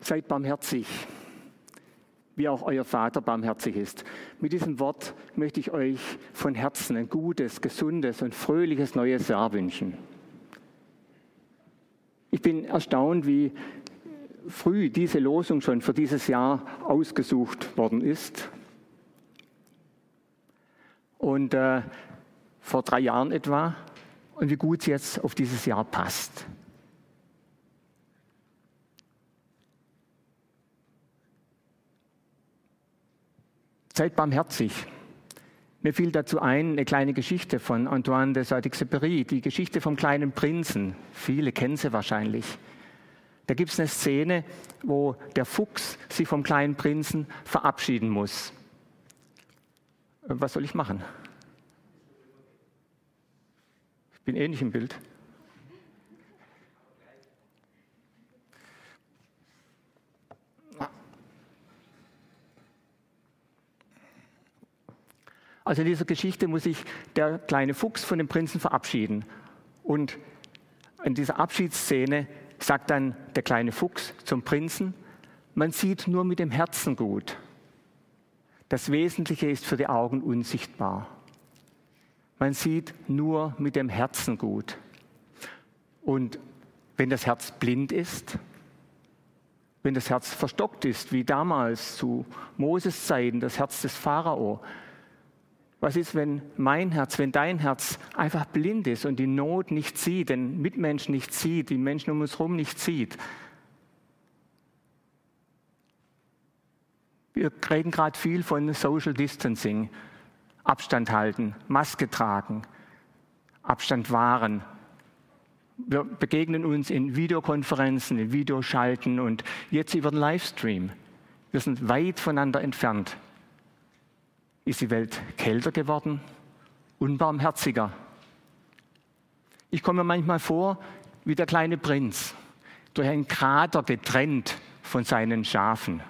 Seid barmherzig, wie auch euer Vater barmherzig ist. Mit diesem Wort möchte ich euch von Herzen ein gutes, gesundes und fröhliches neues Jahr wünschen. Ich bin erstaunt, wie früh diese Losung schon für dieses Jahr ausgesucht worden ist. Und äh, vor drei Jahren etwa. Und wie gut sie jetzt auf dieses Jahr passt. Seid barmherzig. Mir fiel dazu ein eine kleine Geschichte von Antoine de Saint-Exupéry, die Geschichte vom kleinen Prinzen. Viele kennen sie wahrscheinlich. Da gibt es eine Szene, wo der Fuchs sich vom kleinen Prinzen verabschieden muss. Was soll ich machen? Ich bin eh nicht im Bild. Also in dieser Geschichte muss sich der kleine Fuchs von dem Prinzen verabschieden. Und in dieser Abschiedsszene sagt dann der kleine Fuchs zum Prinzen, man sieht nur mit dem Herzen gut. Das Wesentliche ist für die Augen unsichtbar. Man sieht nur mit dem Herzen gut. Und wenn das Herz blind ist, wenn das Herz verstockt ist, wie damals zu Moses Zeiten, das Herz des Pharao, was ist, wenn mein Herz, wenn dein Herz einfach blind ist und die Not nicht sieht, den Mitmenschen nicht sieht, die Menschen um uns herum nicht sieht? Wir reden gerade viel von Social Distancing, Abstand halten, Maske tragen, Abstand wahren. Wir begegnen uns in Videokonferenzen, in Videoschalten und jetzt über den Livestream. Wir sind weit voneinander entfernt. Ist die Welt kälter geworden, unbarmherziger? Ich komme mir manchmal vor wie der kleine Prinz, durch einen Krater getrennt von seinen Schafen.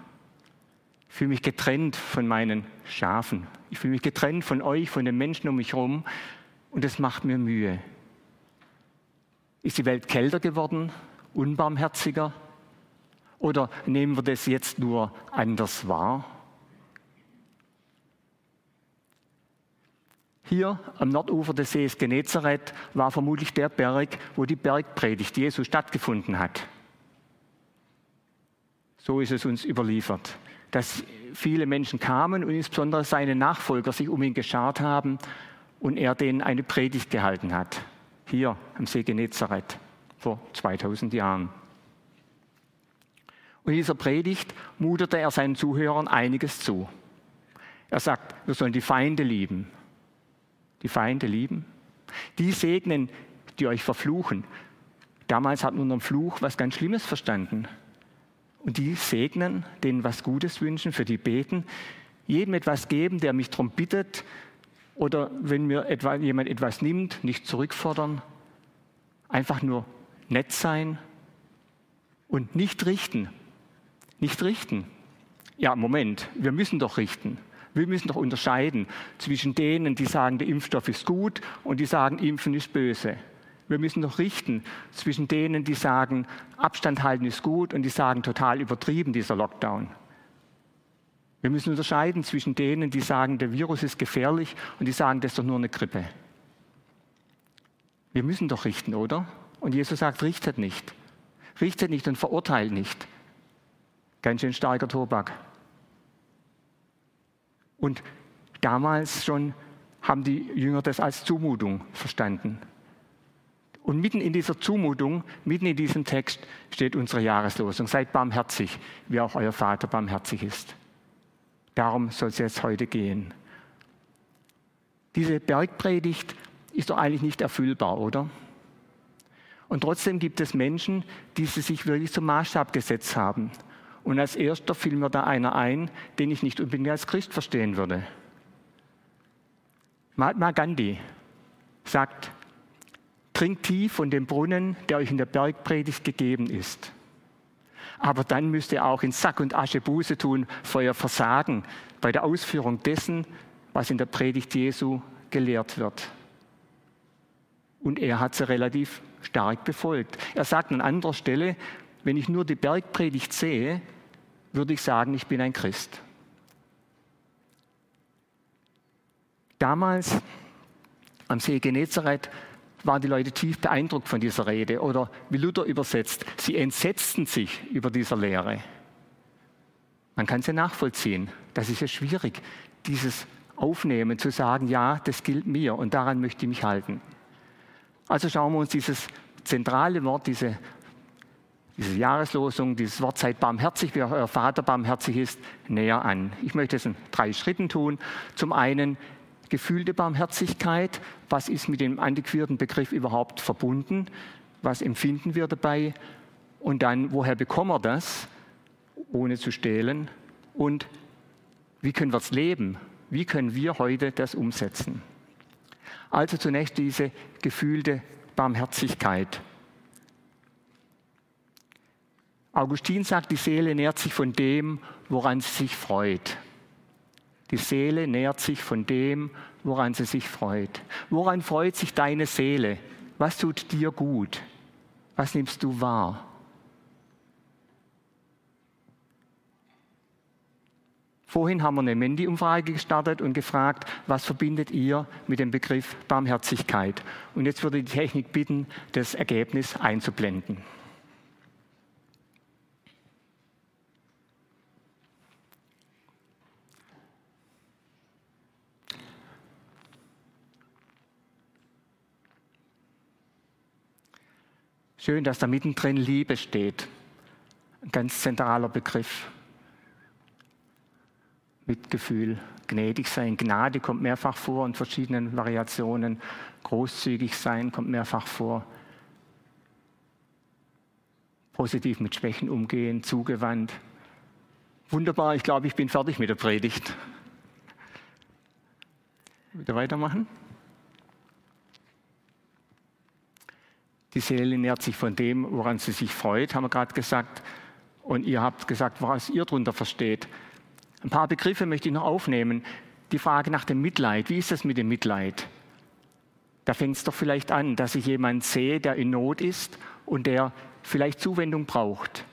Ich fühle mich getrennt von meinen Schafen. Ich fühle mich getrennt von euch, von den Menschen um mich herum und es macht mir Mühe. Ist die Welt kälter geworden, unbarmherziger? Oder nehmen wir das jetzt nur anders wahr? Hier am Nordufer des Sees Genezareth war vermutlich der Berg, wo die Bergpredigt Jesu stattgefunden hat. So ist es uns überliefert, dass viele Menschen kamen und insbesondere seine Nachfolger sich um ihn geschart haben und er denen eine Predigt gehalten hat. Hier am See Genezareth vor 2000 Jahren. Und in dieser Predigt mutete er seinen Zuhörern einiges zu. Er sagt, wir sollen die Feinde lieben, die Feinde lieben. Die segnen, die euch verfluchen. Damals hat man unter dem Fluch was ganz Schlimmes verstanden. Und die segnen, denen was Gutes wünschen, für die beten, jedem etwas geben, der mich darum bittet, oder wenn mir etwa, jemand etwas nimmt, nicht zurückfordern, einfach nur nett sein und nicht richten. Nicht richten. Ja, Moment, wir müssen doch richten. Wir müssen doch unterscheiden zwischen denen, die sagen, der Impfstoff ist gut und die sagen, Impfen ist böse. Wir müssen doch richten zwischen denen, die sagen, Abstand halten ist gut und die sagen, total übertrieben dieser Lockdown. Wir müssen unterscheiden zwischen denen, die sagen, der Virus ist gefährlich und die sagen, das ist doch nur eine Grippe. Wir müssen doch richten, oder? Und Jesus sagt, richtet nicht. Richtet nicht und verurteilt nicht. Ganz schön starker Tobak. Und damals schon haben die Jünger das als Zumutung verstanden. Und mitten in dieser Zumutung, mitten in diesem Text steht unsere Jahreslosung. Seid barmherzig, wie auch euer Vater barmherzig ist. Darum soll es jetzt heute gehen. Diese Bergpredigt ist doch eigentlich nicht erfüllbar, oder? Und trotzdem gibt es Menschen, die sie sich wirklich zum Maßstab gesetzt haben und als erster fiel mir da einer ein, den ich nicht unbedingt als Christ verstehen würde. Mahatma Gandhi sagt, trinkt tief von dem Brunnen, der euch in der Bergpredigt gegeben ist. Aber dann müsst ihr auch in Sack und Asche Buße tun für euer Versagen bei der Ausführung dessen, was in der Predigt Jesu gelehrt wird. Und er hat sie relativ stark befolgt. Er sagt an anderer Stelle, wenn ich nur die Bergpredigt sehe, würde ich sagen, ich bin ein Christ. Damals am See Genezareth waren die Leute tief beeindruckt von dieser Rede. Oder wie Luther übersetzt, sie entsetzten sich über dieser Lehre. Man kann sie nachvollziehen. Das ist ja schwierig, dieses Aufnehmen, zu sagen, ja, das gilt mir und daran möchte ich mich halten. Also schauen wir uns dieses zentrale Wort, diese, diese Jahreslosung, dieses Wort seid barmherzig, wie euer Vater barmherzig ist, näher an. Ich möchte es in drei Schritten tun. Zum einen gefühlte Barmherzigkeit. Was ist mit dem antiquierten Begriff überhaupt verbunden? Was empfinden wir dabei? Und dann, woher bekommen wir das, ohne zu stehlen? Und wie können wir es leben? Wie können wir heute das umsetzen? Also zunächst diese gefühlte Barmherzigkeit. Augustin sagt, die Seele nährt sich von dem, woran sie sich freut. Die Seele nährt sich von dem, woran sie sich freut. Woran freut sich deine Seele? Was tut dir gut? Was nimmst du wahr? Vorhin haben wir eine Mendi-Umfrage gestartet und gefragt, was verbindet ihr mit dem Begriff Barmherzigkeit? Und jetzt würde die Technik bitten, das Ergebnis einzublenden. Schön, dass da mittendrin Liebe steht. Ein ganz zentraler Begriff. Mitgefühl, gnädig sein. Gnade kommt mehrfach vor in verschiedenen Variationen. Großzügig sein kommt mehrfach vor. Positiv mit Schwächen umgehen, zugewandt. Wunderbar, ich glaube, ich bin fertig mit der Predigt. Wieder weitermachen? Die Seele nährt sich von dem, woran sie sich freut, haben wir gerade gesagt. Und ihr habt gesagt, was ihr darunter versteht. Ein paar Begriffe möchte ich noch aufnehmen. Die Frage nach dem Mitleid. Wie ist das mit dem Mitleid? Da fängt es doch vielleicht an, dass ich jemanden sehe, der in Not ist und der vielleicht Zuwendung braucht.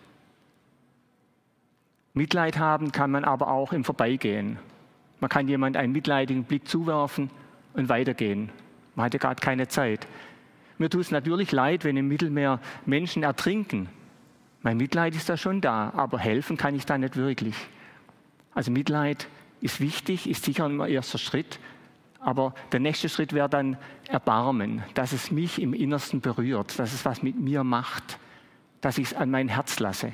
Mitleid haben kann man aber auch im Vorbeigehen. Man kann jemand einen mitleidigen Blick zuwerfen und weitergehen. Man hatte gerade keine Zeit. Mir tut es natürlich leid, wenn im Mittelmeer Menschen ertrinken. Mein Mitleid ist da schon da, aber helfen kann ich da nicht wirklich. Also Mitleid ist wichtig, ist sicher ein erster Schritt, aber der nächste Schritt wäre dann Erbarmen, dass es mich im Innersten berührt, dass es was mit mir macht, dass ich es an mein Herz lasse.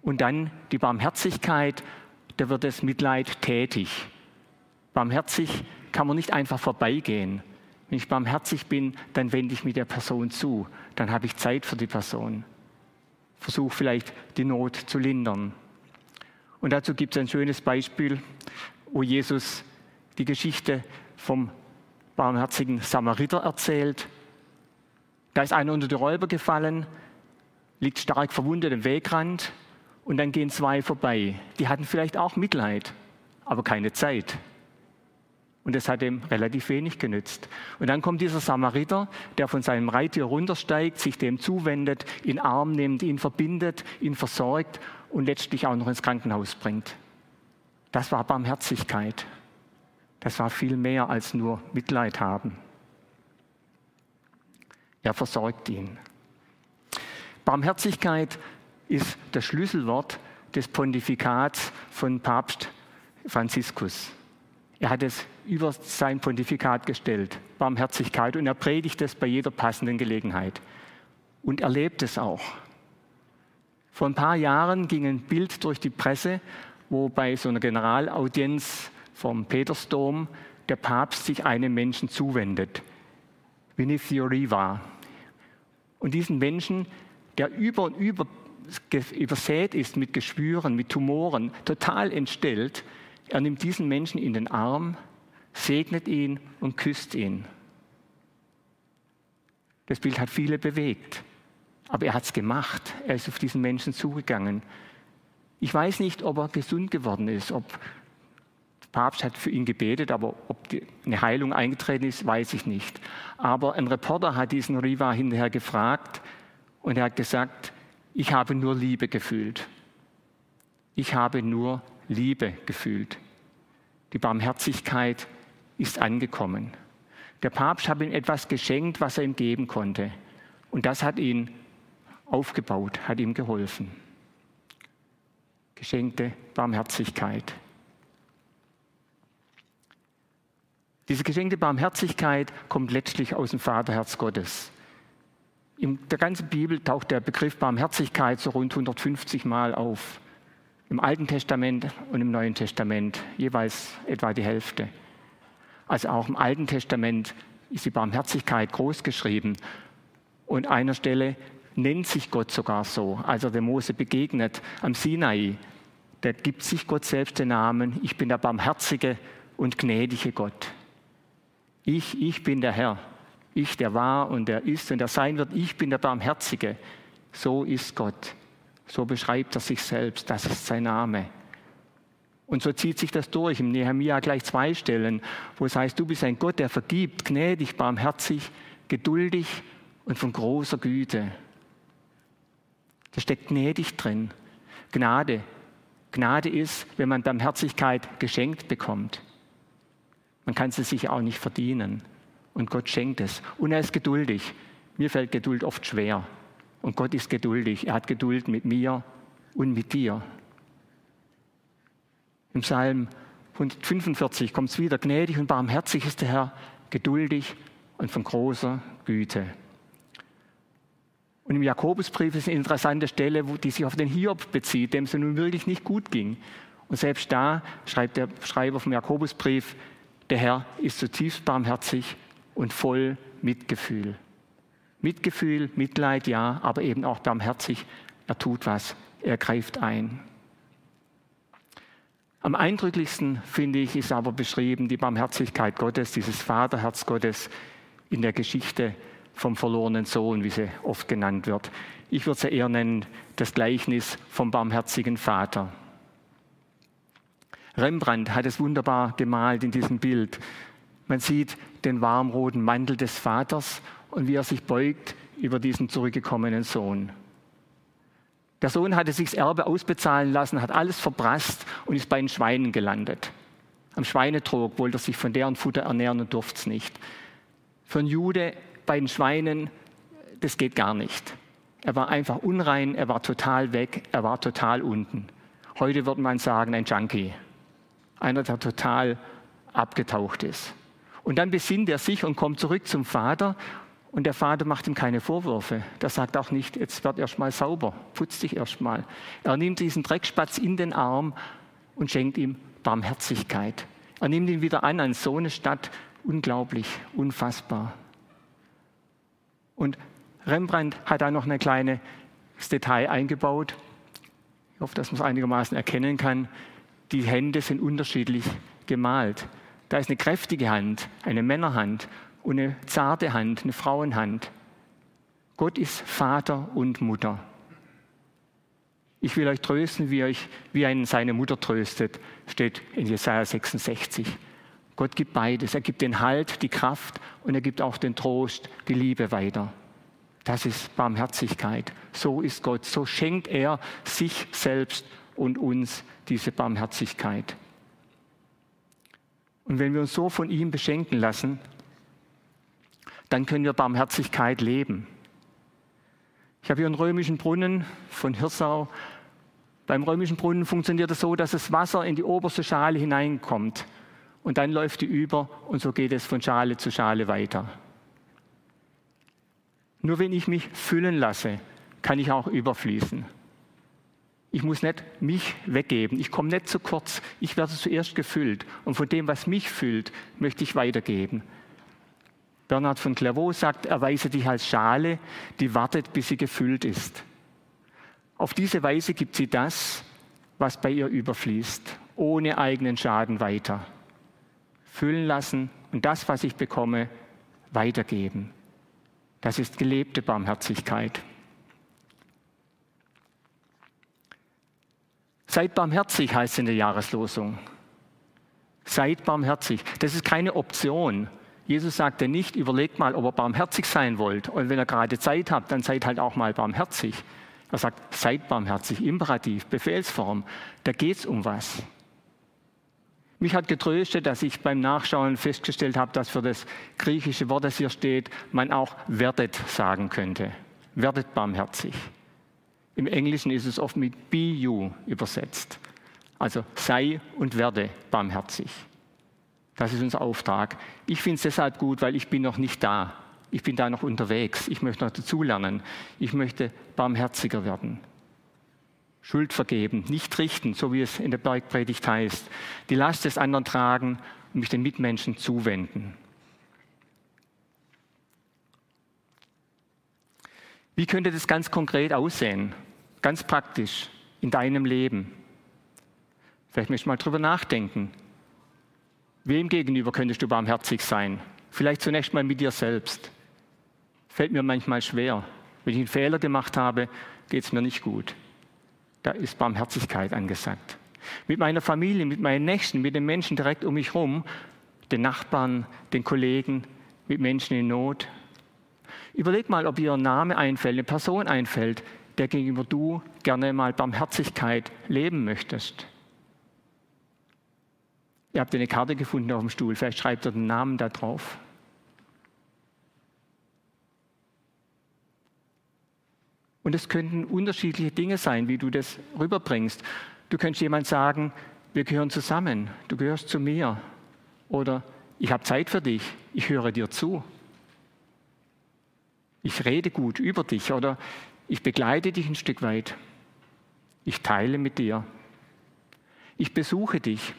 Und dann die Barmherzigkeit, da wird das Mitleid tätig. Barmherzig kann man nicht einfach vorbeigehen. Wenn ich barmherzig bin, dann wende ich mich der Person zu. Dann habe ich Zeit für die Person. Versuche vielleicht die Not zu lindern. Und dazu gibt es ein schönes Beispiel, wo Jesus die Geschichte vom barmherzigen Samariter erzählt. Da ist einer unter die Räuber gefallen, liegt stark verwundet am Wegrand und dann gehen zwei vorbei. Die hatten vielleicht auch Mitleid, aber keine Zeit. Und das hat ihm relativ wenig genützt. Und dann kommt dieser Samariter, der von seinem Reittier runtersteigt, sich dem zuwendet, ihn Arm nimmt, ihn verbindet, ihn versorgt und letztlich auch noch ins Krankenhaus bringt. Das war Barmherzigkeit. Das war viel mehr als nur Mitleid haben. Er versorgt ihn. Barmherzigkeit ist das Schlüsselwort des Pontifikats von Papst Franziskus. Er hat es über sein Pontifikat gestellt, Barmherzigkeit, und er predigt es bei jeder passenden Gelegenheit. Und er lebt es auch. Vor ein paar Jahren ging ein Bild durch die Presse, wo bei so einer Generalaudienz vom Petersdom der Papst sich einem Menschen zuwendet, Vinicius Riva. Und diesen Menschen, der über und über übersät ist mit Geschwüren, mit Tumoren, total entstellt, er nimmt diesen Menschen in den Arm, segnet ihn und küsst ihn. Das Bild hat viele bewegt, aber er hat es gemacht. Er ist auf diesen Menschen zugegangen. Ich weiß nicht, ob er gesund geworden ist, ob der Papst hat für ihn gebetet, aber ob die, eine Heilung eingetreten ist, weiß ich nicht. Aber ein Reporter hat diesen Riva hinterher gefragt und er hat gesagt, ich habe nur Liebe gefühlt. Ich habe nur Liebe gefühlt. Die Barmherzigkeit ist angekommen. Der Papst hat ihm etwas geschenkt, was er ihm geben konnte. Und das hat ihn aufgebaut, hat ihm geholfen. Geschenkte Barmherzigkeit. Diese geschenkte Barmherzigkeit kommt letztlich aus dem Vaterherz Gottes. In der ganzen Bibel taucht der Begriff Barmherzigkeit so rund 150 Mal auf. Im Alten Testament und im Neuen Testament jeweils etwa die Hälfte. Also auch im Alten Testament ist die Barmherzigkeit groß geschrieben. Und an einer Stelle nennt sich Gott sogar so. Als er dem Mose begegnet am Sinai, da gibt sich Gott selbst den Namen, ich bin der barmherzige und gnädige Gott. Ich, ich bin der Herr. Ich, der war und der ist und der sein wird, ich bin der Barmherzige. So ist Gott. So beschreibt er sich selbst. Das ist sein Name. Und so zieht sich das durch. Im Nehemiah gleich zwei Stellen, wo es heißt, du bist ein Gott, der vergibt, gnädig, barmherzig, geduldig und von großer Güte. Da steckt gnädig drin. Gnade. Gnade ist, wenn man Barmherzigkeit geschenkt bekommt. Man kann sie sich auch nicht verdienen. Und Gott schenkt es. Und er ist geduldig. Mir fällt Geduld oft schwer. Und Gott ist geduldig. Er hat Geduld mit mir und mit dir. Im Psalm 145 kommt es wieder. Gnädig und barmherzig ist der Herr, geduldig und von großer Güte. Und im Jakobusbrief ist eine interessante Stelle, die sich auf den Hiob bezieht, dem es nun wirklich nicht gut ging. Und selbst da schreibt der Schreiber vom Jakobusbrief, der Herr ist zutiefst barmherzig und voll Mitgefühl. Mitgefühl, Mitleid, ja, aber eben auch barmherzig. Er tut was, er greift ein. Am eindrücklichsten, finde ich, ist aber beschrieben die Barmherzigkeit Gottes, dieses Vaterherz Gottes in der Geschichte vom verlorenen Sohn, wie sie oft genannt wird. Ich würde sie eher nennen das Gleichnis vom barmherzigen Vater. Rembrandt hat es wunderbar gemalt in diesem Bild. Man sieht den warmroten Mantel des Vaters und wie er sich beugt über diesen zurückgekommenen Sohn. Der Sohn hatte sich das Erbe ausbezahlen lassen, hat alles verprasst und ist bei den Schweinen gelandet. Am Schweinetrog wollte er sich von deren Futter ernähren und durfte es nicht. Für einen Jude bei den Schweinen, das geht gar nicht. Er war einfach unrein, er war total weg, er war total unten. Heute würde man sagen, ein Junkie einer, der total abgetaucht ist. Und dann besinnt er sich und kommt zurück zum Vater und der Vater macht ihm keine Vorwürfe. Der sagt auch nicht, jetzt wird erst mal sauber, putz dich erst mal. Er nimmt diesen Dreckspatz in den Arm und schenkt ihm Barmherzigkeit. Er nimmt ihn wieder an als Sohnesstadt. Unglaublich, unfassbar. Und Rembrandt hat da noch ein kleines Detail eingebaut. Ich hoffe, dass man es einigermaßen erkennen kann die Hände sind unterschiedlich gemalt. Da ist eine kräftige Hand, eine Männerhand und eine zarte Hand, eine Frauenhand. Gott ist Vater und Mutter. Ich will euch trösten, wie, euch, wie einen seine Mutter tröstet, steht in Jesaja 66. Gott gibt beides. Er gibt den Halt, die Kraft und er gibt auch den Trost, die Liebe weiter. Das ist Barmherzigkeit. So ist Gott. So schenkt er sich selbst und uns diese Barmherzigkeit. Und wenn wir uns so von ihm beschenken lassen, dann können wir Barmherzigkeit leben. Ich habe hier einen römischen Brunnen von Hirsau. Beim römischen Brunnen funktioniert es so, dass das Wasser in die oberste Schale hineinkommt und dann läuft die über und so geht es von Schale zu Schale weiter. Nur wenn ich mich füllen lasse, kann ich auch überfließen. Ich muss nicht mich weggeben. Ich komme nicht zu kurz. Ich werde zuerst gefüllt. Und von dem, was mich füllt, möchte ich weitergeben. Bernhard von Clairvaux sagt, erweise dich als Schale, die wartet, bis sie gefüllt ist. Auf diese Weise gibt sie das, was bei ihr überfließt, ohne eigenen Schaden weiter. Füllen lassen und das, was ich bekomme, weitergeben. Das ist gelebte Barmherzigkeit. Seid barmherzig heißt es in der Jahreslosung. Seid barmherzig. Das ist keine Option. Jesus sagte nicht, überlegt mal, ob ihr barmherzig sein wollt. Und wenn ihr gerade Zeit habt, dann seid halt auch mal barmherzig. Er sagt, seid barmherzig, Imperativ, Befehlsform. Da geht es um was. Mich hat getröstet, dass ich beim Nachschauen festgestellt habe, dass für das griechische Wort, das hier steht, man auch werdet sagen könnte. Werdet barmherzig. Im Englischen ist es oft mit be you übersetzt. Also sei und werde barmherzig. Das ist unser Auftrag. Ich finde es deshalb gut, weil ich bin noch nicht da. Ich bin da noch unterwegs. Ich möchte noch dazulernen. Ich möchte barmherziger werden. Schuld vergeben, nicht richten, so wie es in der Bergpredigt heißt. Die Last des anderen tragen und mich den Mitmenschen zuwenden. Wie könnte das ganz konkret aussehen? Ganz praktisch in deinem Leben. Vielleicht möchtest du mal drüber nachdenken. Wem gegenüber könntest du barmherzig sein? Vielleicht zunächst mal mit dir selbst. Fällt mir manchmal schwer. Wenn ich einen Fehler gemacht habe, geht es mir nicht gut. Da ist Barmherzigkeit angesagt. Mit meiner Familie, mit meinen Nächsten, mit den Menschen direkt um mich herum, den Nachbarn, den Kollegen, mit Menschen in Not, Überleg mal, ob ihr ein Name einfällt, eine Person einfällt, der gegenüber du gerne mal Barmherzigkeit leben möchtest. Ihr habt eine Karte gefunden auf dem Stuhl, vielleicht schreibt ihr den Namen da drauf. Und es könnten unterschiedliche Dinge sein, wie du das rüberbringst. Du könntest jemand sagen, wir gehören zusammen, du gehörst zu mir. Oder ich habe Zeit für dich, ich höre dir zu ich rede gut über dich oder ich begleite dich ein Stück weit. Ich teile mit dir. Ich besuche dich.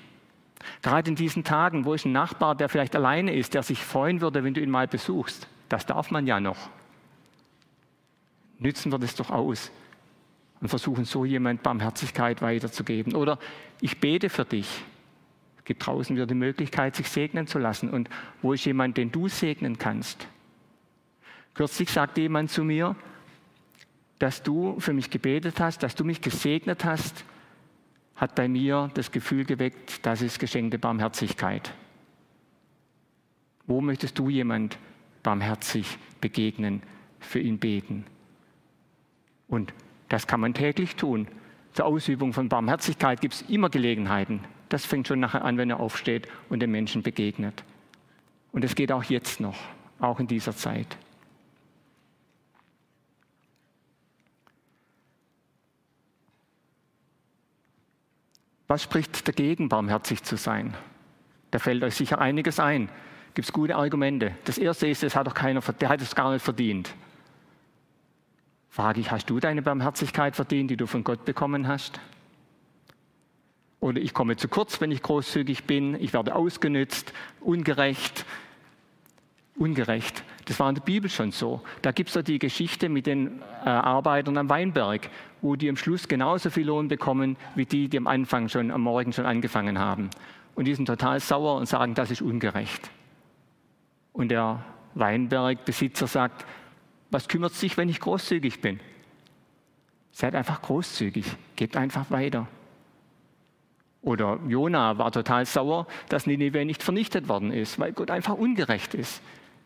Gerade in diesen Tagen, wo ist ein Nachbar, der vielleicht alleine ist, der sich freuen würde, wenn du ihn mal besuchst. Das darf man ja noch. Nützen wir das doch aus und versuchen so jemand Barmherzigkeit weiterzugeben. Oder ich bete für dich. Es gibt draußen wieder die Möglichkeit, sich segnen zu lassen. Und wo ist jemand, den du segnen kannst? Kürzlich sagte jemand zu mir, dass du für mich gebetet hast, dass du mich gesegnet hast, hat bei mir das Gefühl geweckt, das ist geschenkte Barmherzigkeit. Wo möchtest du jemand barmherzig begegnen, für ihn beten? Und das kann man täglich tun. Zur Ausübung von Barmherzigkeit gibt es immer Gelegenheiten. Das fängt schon nachher an, wenn er aufsteht und den Menschen begegnet. Und es geht auch jetzt noch, auch in dieser Zeit. Was spricht dagegen, barmherzig zu sein? Da fällt euch sicher einiges ein. Gibt es gute Argumente. Das erste ist, es hat doch keiner, der hat es gar nicht verdient. Frage ich, hast du deine Barmherzigkeit verdient, die du von Gott bekommen hast? Oder ich komme zu kurz, wenn ich großzügig bin, ich werde ausgenützt, ungerecht, ungerecht. Das war in der Bibel schon so. Da gibt es ja die Geschichte mit den äh, Arbeitern am Weinberg, wo die am Schluss genauso viel Lohn bekommen, wie die, die am Anfang schon, am Morgen schon angefangen haben. Und die sind total sauer und sagen, das ist ungerecht. Und der Weinbergbesitzer sagt, was kümmert sich, wenn ich großzügig bin? Seid einfach großzügig, gebt einfach weiter. Oder Jona war total sauer, dass Nineveh nicht vernichtet worden ist, weil Gott einfach ungerecht ist.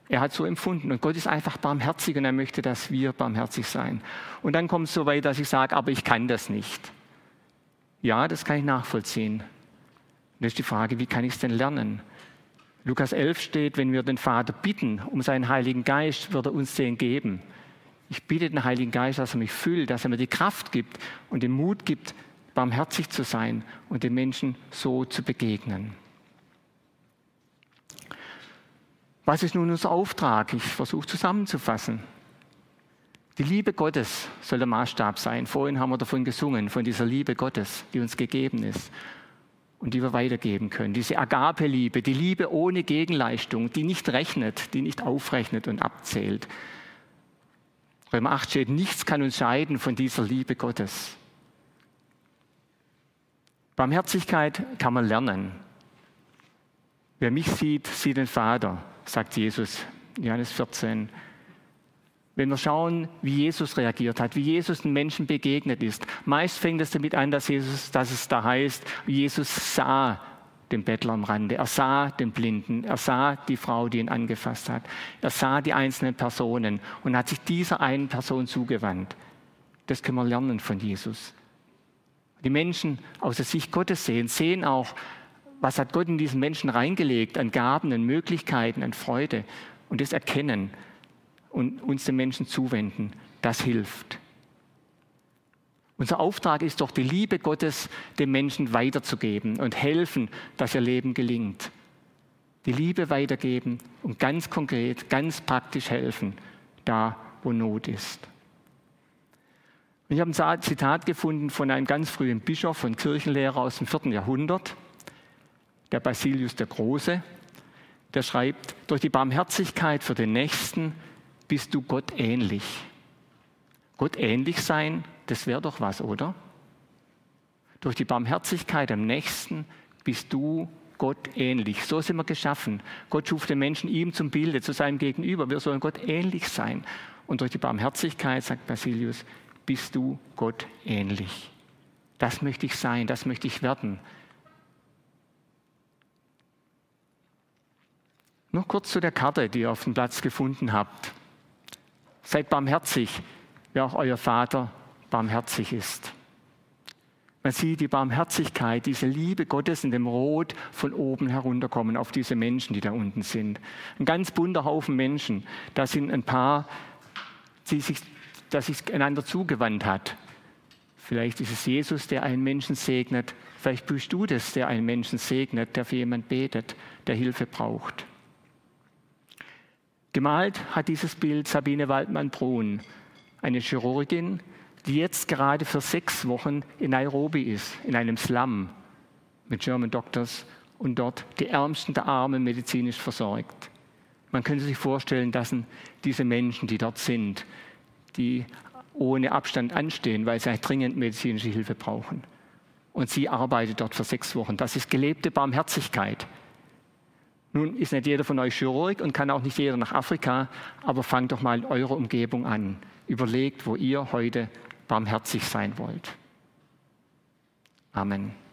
Er hat so empfunden und Gott ist einfach barmherzig und er möchte, dass wir barmherzig sein. Und dann kommt es so weit, dass ich sage, aber ich kann das nicht. Ja, das kann ich nachvollziehen. Und das ist die Frage, wie kann ich es denn lernen? Lukas 11 steht, wenn wir den Vater bitten um seinen Heiligen Geist, wird er uns den geben. Ich bitte den Heiligen Geist, dass er mich füllt, dass er mir die Kraft gibt und den Mut gibt, barmherzig zu sein und den Menschen so zu begegnen. Was ist nun unser Auftrag? Ich versuche zusammenzufassen. Die Liebe Gottes soll der Maßstab sein. Vorhin haben wir davon gesungen, von dieser Liebe Gottes, die uns gegeben ist und die wir weitergeben können. Diese Agape-Liebe, die Liebe ohne Gegenleistung, die nicht rechnet, die nicht aufrechnet und abzählt. Römer 8 steht, nichts kann uns scheiden von dieser Liebe Gottes. Barmherzigkeit kann man lernen. Wer mich sieht, sieht den Vater sagt Jesus, Johannes 14. Wenn wir schauen, wie Jesus reagiert hat, wie Jesus den Menschen begegnet ist, meist fängt es damit an, dass, Jesus, dass es da heißt, Jesus sah den Bettler am Rande, er sah den Blinden, er sah die Frau, die ihn angefasst hat, er sah die einzelnen Personen und hat sich dieser einen Person zugewandt. Das können wir lernen von Jesus. Die Menschen aus der Sicht Gottes sehen, sehen auch, was hat Gott in diesen Menschen reingelegt an Gaben, an Möglichkeiten, an Freude und das erkennen und uns den Menschen zuwenden. Das hilft. Unser Auftrag ist doch, die Liebe Gottes den Menschen weiterzugeben und helfen, dass ihr Leben gelingt. Die Liebe weitergeben und ganz konkret, ganz praktisch helfen, da wo Not ist. Ich habe ein Zitat gefunden von einem ganz frühen Bischof und Kirchenlehrer aus dem vierten Jahrhundert, der Basilius der Große. Der schreibt, durch die Barmherzigkeit für den Nächsten bist du Gott ähnlich. Gott ähnlich sein, das wäre doch was, oder? Durch die Barmherzigkeit am Nächsten bist du Gott ähnlich. So sind wir geschaffen. Gott schuf den Menschen ihm zum Bilde, zu seinem Gegenüber. Wir sollen Gott ähnlich sein. Und durch die Barmherzigkeit, sagt Basilius, bist du Gott ähnlich. Das möchte ich sein, das möchte ich werden. Noch kurz zu der Karte, die ihr auf dem Platz gefunden habt. Seid barmherzig, wie auch euer Vater barmherzig ist. Man sieht die Barmherzigkeit, diese Liebe Gottes in dem Rot von oben herunterkommen auf diese Menschen, die da unten sind. Ein ganz bunter Haufen Menschen. Da sind ein paar, die sich, das sich einander zugewandt hat. Vielleicht ist es Jesus, der einen Menschen segnet. Vielleicht bist du das, der einen Menschen segnet, der für jemanden betet, der Hilfe braucht. Gemalt hat dieses Bild Sabine Waldmann-Brun, eine Chirurgin, die jetzt gerade für sechs Wochen in Nairobi ist, in einem Slum mit German Doctors und dort die Ärmsten der Armen medizinisch versorgt. Man könnte sich vorstellen, dass diese Menschen, die dort sind, die ohne Abstand anstehen, weil sie dringend medizinische Hilfe brauchen. Und sie arbeitet dort für sechs Wochen. Das ist gelebte Barmherzigkeit. Nun ist nicht jeder von euch Chirurg und kann auch nicht jeder nach Afrika, aber fangt doch mal in eurer Umgebung an. Überlegt, wo ihr heute barmherzig sein wollt. Amen.